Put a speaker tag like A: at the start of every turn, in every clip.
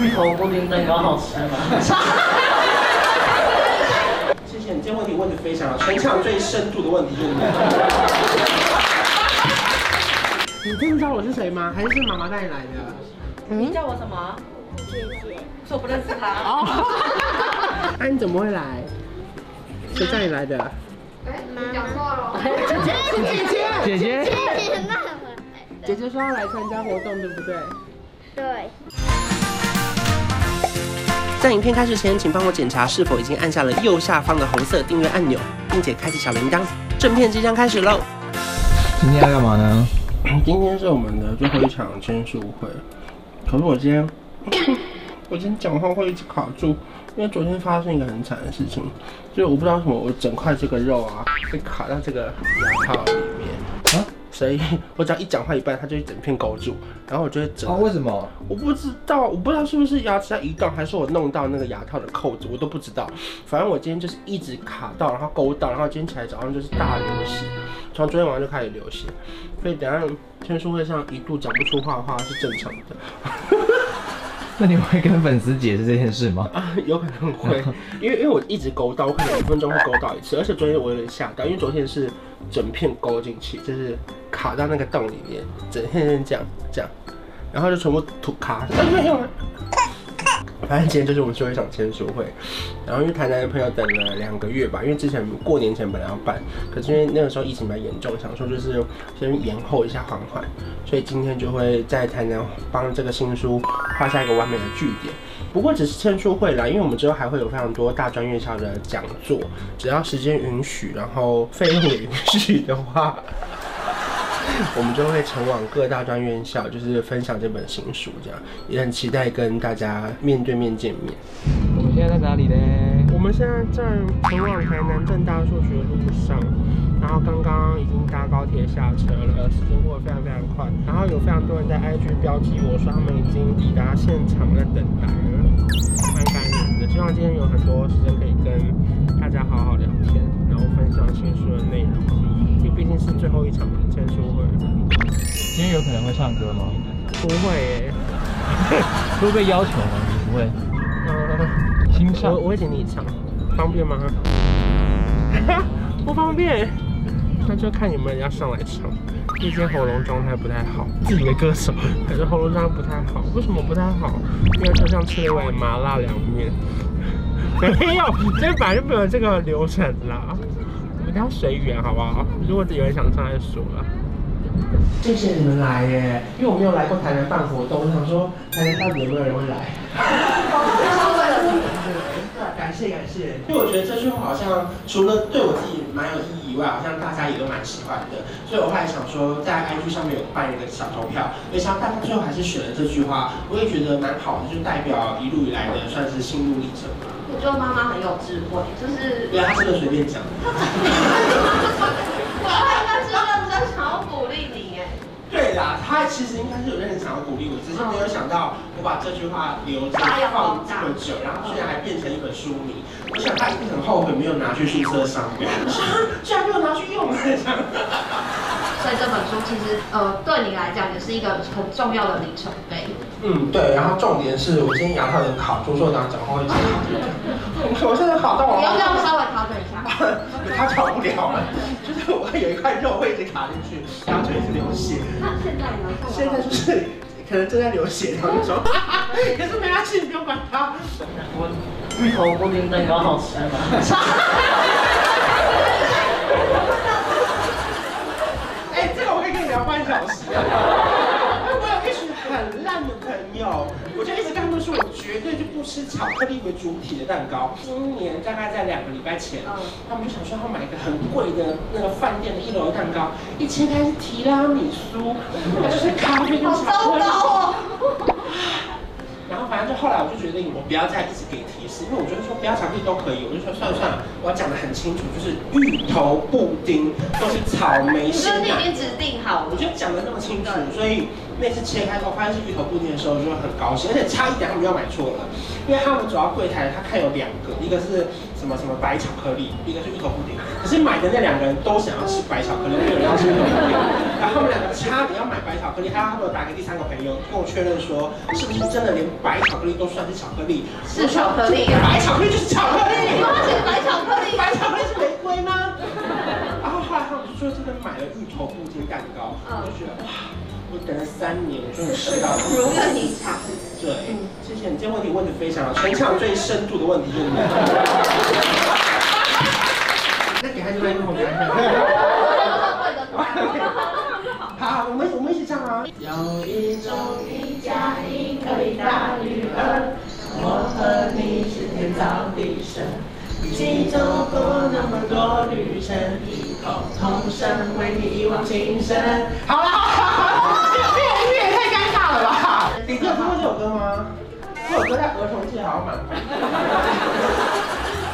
A: 芋头布丁蛋糕好吃吗？
B: 谢谢你，这个问题问的非常好，全场最深度的问题就是你。你真的知道我是谁吗？还是是妈妈带你来的？
C: 你叫我什么？
D: 姐姐，
C: 说不认识他。
B: 哦。那你怎么会来？谁带你来的？
D: 哎，讲错了。
B: 姐姐，姐姐，姐姐。
D: 姐姐那会。
B: 姐姐说要来参加活动，对不对？
D: 对。
B: 在影片开始前，请帮我检查是否已经按下了右下方的红色订阅按钮，并且开启小铃铛。正片即将开始喽！
E: 今天要干嘛呢？
B: 今天是我们的最后一场签书会。可是我今天，我今天讲话会一直卡住，因为昨天发生一个很惨的事情，就是我不知道为什么我整块这个肉啊被卡到这个牙套。所以我只要一讲话一半，它就一整片勾住，然后我就会整。
E: 哦，为什么？
B: 我不知道，我不知道是不是牙齿在移动，还是我弄到那个牙套的扣子，我都不知道。反正我今天就是一直卡到，然后勾到，然后今天起来早上就是大流血，从昨天晚上就开始流血。所以等下签书会上一度讲不出话的话是正常的。
E: 那你会跟粉丝解释这件事吗？
B: 啊，有可能会，因为因为我一直勾到，我可能五分钟会勾到一次，而且昨天我有点吓到，因为昨天是整片勾进去，就是卡到那个洞里面，整片这样这样，然后就全部吐卡。没有。反正今天就是我们最后一场签书会，然后因为台南的朋友等了两个月吧，因为之前过年前本来要办，可是因为那个时候疫情比较严重，想说就是先延后一下缓缓，所以今天就会在台南帮这个新书画下一个完美的句点。不过只是签书会啦，因为我们之后还会有非常多大专院校的讲座，只要时间允许，然后费用也允许的话。我们就会前往各大专院校，就是分享这本新书，这样也很期待跟大家面对面见面。
E: 我们现在在哪里呢？
B: 我们现在在前往台南正大数学路上，然后刚刚已经搭高铁下车了，时间过得非常非常快。然后有非常多人在 IG 标记我说他们已经抵达现场在等待了，蛮感人的。希望今天有很多时间可以跟大家好好聊
E: 可能会唱歌吗？
B: 不会耶，
E: 会被要求吗？你不会。
B: 呃，
E: 欣赏。
B: 我我会请你唱，方便吗？不方便，那就看你们要上来唱。毕竟喉咙状态不太好，自己的歌手，可是喉咙状态不太好。为什么不太好？因为就像吃了一碗麻辣凉面。没有，今天本来就没有这个流程啦。我们要随缘，好不好？如果有人想唱，就说了。谢谢你们来耶，因为我没有来过台南办活动，我想说台南到底有没有人会来？感谢感谢，因为我觉得这句话好像除了对我自己蛮有意义以外，好像大家也都蛮喜欢的，所以我后来想说在 IG 上面有办一个小投票，没想到大家最后还是选了这句话，我也觉得蛮好的，就代表一路以来的算是心路历程吧。
C: 我觉得妈妈很有智慧，就是
B: 对啊，他真的随便讲。
C: 我应该是认真想要鼓励你哎。
B: 对啦，他其实应该是有认真想要鼓励我，只是没有想到我把这句话留着放这么久，然后居然还变成一本书名。我想他一定很后悔没有拿去宿舍上表，居然没有拿去用了。
C: 所以这本书其实呃对你来讲也是一个很重要的里程碑。
B: 嗯，对，然后重点是我今天牙套有点卡住，所以我讲讲话会一直卡住。我现在考到我。
C: 你要不要稍微
B: 他调不了了，就是我有一块肉会一直卡进去，然后就一直流血。
C: 那现在呢？
B: 现在就是可能正在流血当中。可是没关系，你不用管它。
A: 我芋头布丁蛋糕好吃吗？
B: 哎，这个我可以跟你聊半小时。我有一群很烂的朋友，我绝对就不吃巧克力为主体的蛋糕。今年大概在两个礼拜前，他们就想说要买一个很贵的那个饭店的一楼蛋糕，一切开是提拉米苏，就是咖啡跟巧克力。哦。然后反正就后来我就决定，我不要再一直给提示，因为我觉得说不要巧克力都可以，我就说算了算了，我要讲的很清楚，就是芋头布丁都是草莓鲜奶。你已经指定好了，我就讲的那么清楚，所以。那次切开之后发现是芋头布丁的时候，就会很高兴，而且差一点他们要买错了，因为他们走到柜台，他看有两个，一个是什么什么白巧克力，一个是芋头布丁，可是买的那两个人都想要吃白巧克力，没有人要吃芋头布丁，然后他们两个差点要买白巧克力，还有他们打给第三个朋友跟我确认说，是不是真的连白巧克力都算是巧克力？
C: 是巧克力
B: 白巧克力就是巧克力，三年，我终于吃到了。
C: 如愿以偿。
B: 对，谢谢你，这个问题问得非常好，全场最深度的问题就是你。那给他一个麦克风，给他。好，我们我们一起唱啊。有一种一加一可以大于二，我和你是天造地设，一起走过那么多旅程，异口同声为你一往情深。好了，好了，这个你有听过这首歌吗？这首歌在儿童界好像蛮红的。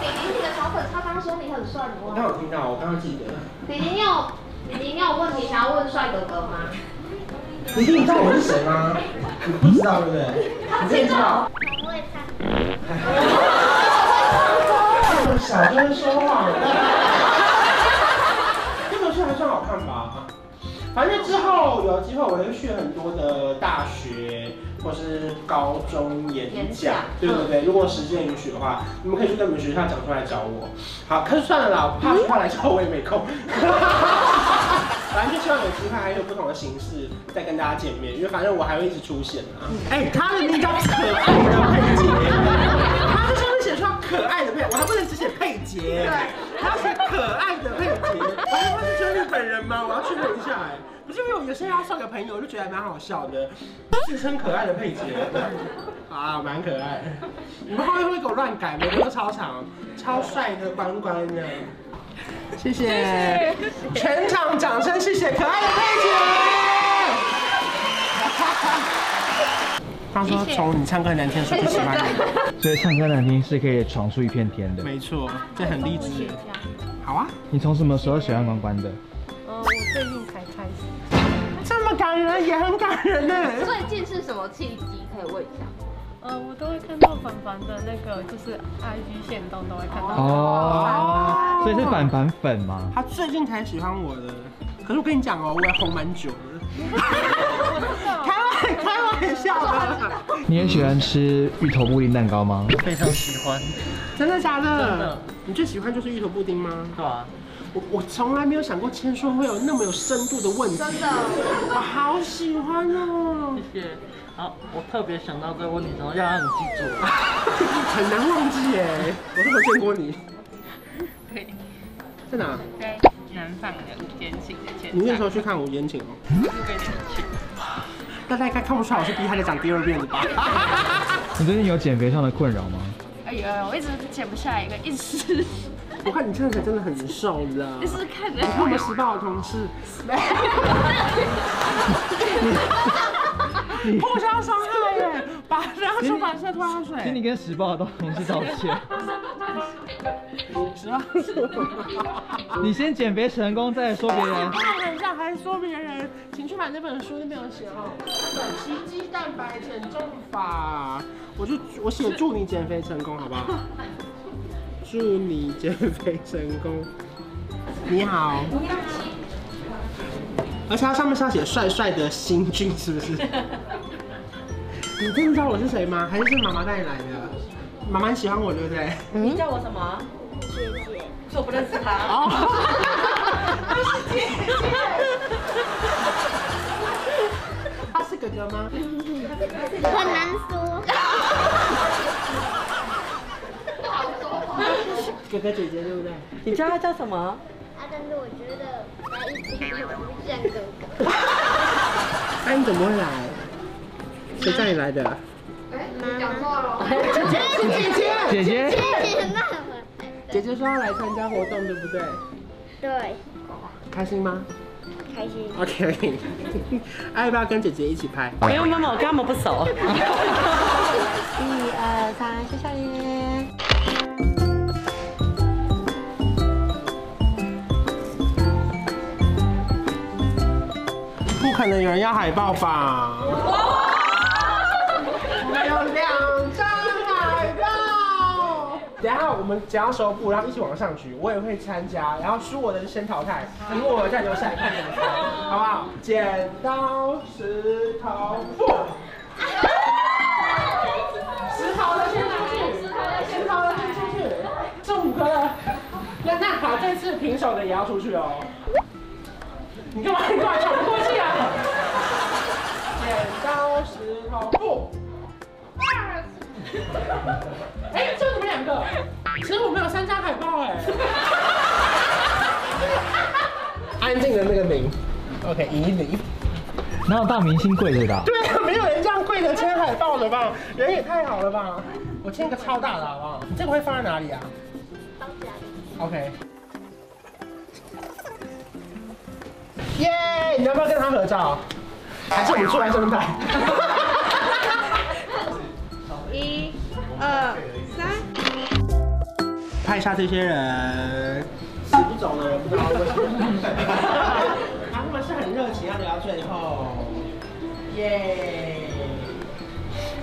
C: 弟弟，你的小粉他刚刚说你很帅，你忘了？
B: 我刚有听到，我刚刚记得。
C: 李宁，你有李宁，你有问题想要问帅哥哥吗？
B: 你你知道我是谁吗？你不知道对不对？
C: 他知道。
D: 很会唱。
B: 小声说话反正之后有机会我会去很多的大学或是高中演讲，对不对？如果时间允许的话，你们可以去跟你们学校讲出来找我。好，可是算了啦，我怕学校来找我也没空。反正就希望有机会还有不同的形式再跟大家见面，因为反正我还会一直出现啊。哎、欸，他的那张可爱的佩姐，他在上面写出可爱的配，我还不能只写佩姐，他要写可爱的佩姐。一下哎、欸。不是因为我有些要算个朋友，我就觉得还蛮好笑的，自称可爱的佩姐，啊，蛮可爱。你们后面会不会给我乱改？每个都超长，超帅的关关的。谢谢，全场掌声，谢谢可爱的佩姐。他说从你唱歌难听说不喜欢你，
E: 所以唱歌难听是可以闯出一片天的。
B: 没错，这很励志。好啊，
E: 你从什么时候喜欢关关的？
F: 呃，我最近才开始。
B: 这么感人，也很感人呢。
C: 最近是什么契机？可以问一下。
F: 呃，我都会看到凡凡的那个，就是 IG 线动都会看到。
E: 哦，所以是凡凡粉吗？
B: 他最近才喜欢我的，可是我跟你讲哦，我也红蛮久了。开玩开玩笑的。
E: 你也喜欢吃芋头布丁蛋糕吗？
A: 非常喜欢。
B: 真的假的？
A: 真的。
B: 你最喜欢就是芋头布丁吗？
A: 对啊。
B: 我我从来没有想过签说会有那么有深度的问题。
C: 真的。
B: 我好喜欢哦。
A: 谢谢。好，我特别想到这个问题然后，要让你记住，
B: 很难忘记耶。我都没见过你。
F: 对。
B: 在哪？
F: 在南方的五间寝的前。
B: 你那时候去看五间寝哦。
F: 是跟你去。
B: 大家应该看不出来我是逼他再讲第二遍的吧？
E: 你最近有减肥上的困扰吗？
F: 哎呦，我一直减不下来一个，一直。
B: 我看你这样子真的很瘦了。
F: 你是看的。
B: 你看我们时报的同事。互相伤害耶！把拿出把车拖下水。
E: 请你跟时报的同事道歉。
B: 时报，
E: 你先减肥成功再说别人。
B: 等一下还说别人，请去买那本书，那边有写哦。奇迹蛋白减重法，我就我写祝你减肥成功，好不好？祝你减肥成功。你好。而且它上面是要写帅帅的新俊，是不是？你真的知道我是谁吗？还是是妈妈带你来的？妈妈喜欢我，对不对？
A: 你叫我什么？
D: 姐姐。
A: 是我不认识他。
B: 哦。他是姐姐。他是哥哥吗？
D: 很难说。
B: 哥哥姐姐对不对？
A: 你叫他叫什么？
D: 但是我觉得来一听就不像哥哥。
B: 那你怎么会来？谁叫你来的？
C: 哎，讲错了。
B: 姐姐姐姐
E: 姐姐。
B: 姐姐说要来参加活动，对不对？
D: 对。
B: 开心吗？
D: 开心。
B: OK。要不要跟姐姐一起拍？
A: 没有妈妈，我跟他们不熟。
F: 一二三，谢谢你。
B: 可能有人要海报吧？我们有两张海报。等一下我们剪刀手布，然后一起往上举，我也会参加，然后输我的先淘汰，赢我的再留下来看怎么猜，好不好？剪刀石头布。石头的先出去，石头的先出去，这五个了。那那好，这次平手的也要出去哦。你干嘛？你干嘛喘不过气啊？剪刀石头布。哎，就你们两个。其实我们有三张海报哎。安静的那个零。OK，一零。
E: 哪有大明星跪着的啊？
B: 对啊，没有人这样跪着签海报的吧？人也太好了吧？我签一个超大的好不好？你这个会放在哪里啊？
D: 放家里。
B: OK。耶！你要不要跟他合照？还是我们出来这么大？
F: 一、二、三。
B: 拍一下这些人，死不走的人，不知道为什么。他们是很热情，要聊到最后。耶！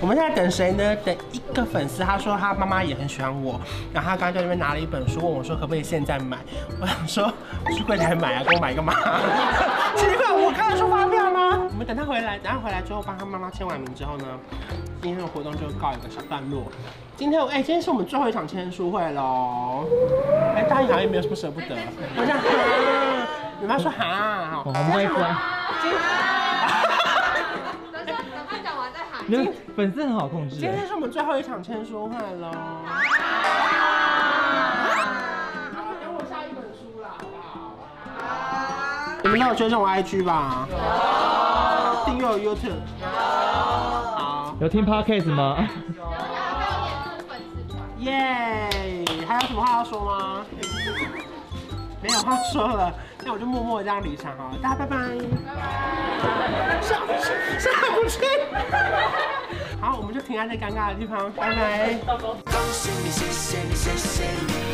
B: 我们现在等谁呢？等一个粉丝，他说他妈妈也很喜欢我，然后他刚刚在那边拿了一本书，问我说可不可以现在买？我想说我去柜台买啊，给我买干嘛？奇怪，我看得出发票吗？我们等他回来，等他回来之后帮他妈妈签完名之后呢，今天的活动就告一个小段落。今天哎、欸，今天是我们最后一场签书会喽。哎、欸，大家好像也没有什么舍不得。我想 哈，你妈说哈，
E: 我们会分。粉丝很好控制。
B: 今天是我们最后一场签书会喽。好，等我下一本书啦，好不好？你们都有追踪我 IG 吧？有。订阅我 YouTube。有。好。
E: 有听 Podcast 吗？
B: 耶！Yeah, 还有什么话要说吗？没有话说了，那我就默默的这样离场哈，大家拜拜。上上不去。好，我们就停在这尴尬的地方，拜拜。
G: 恭喜你，谢谢你，谢谢你，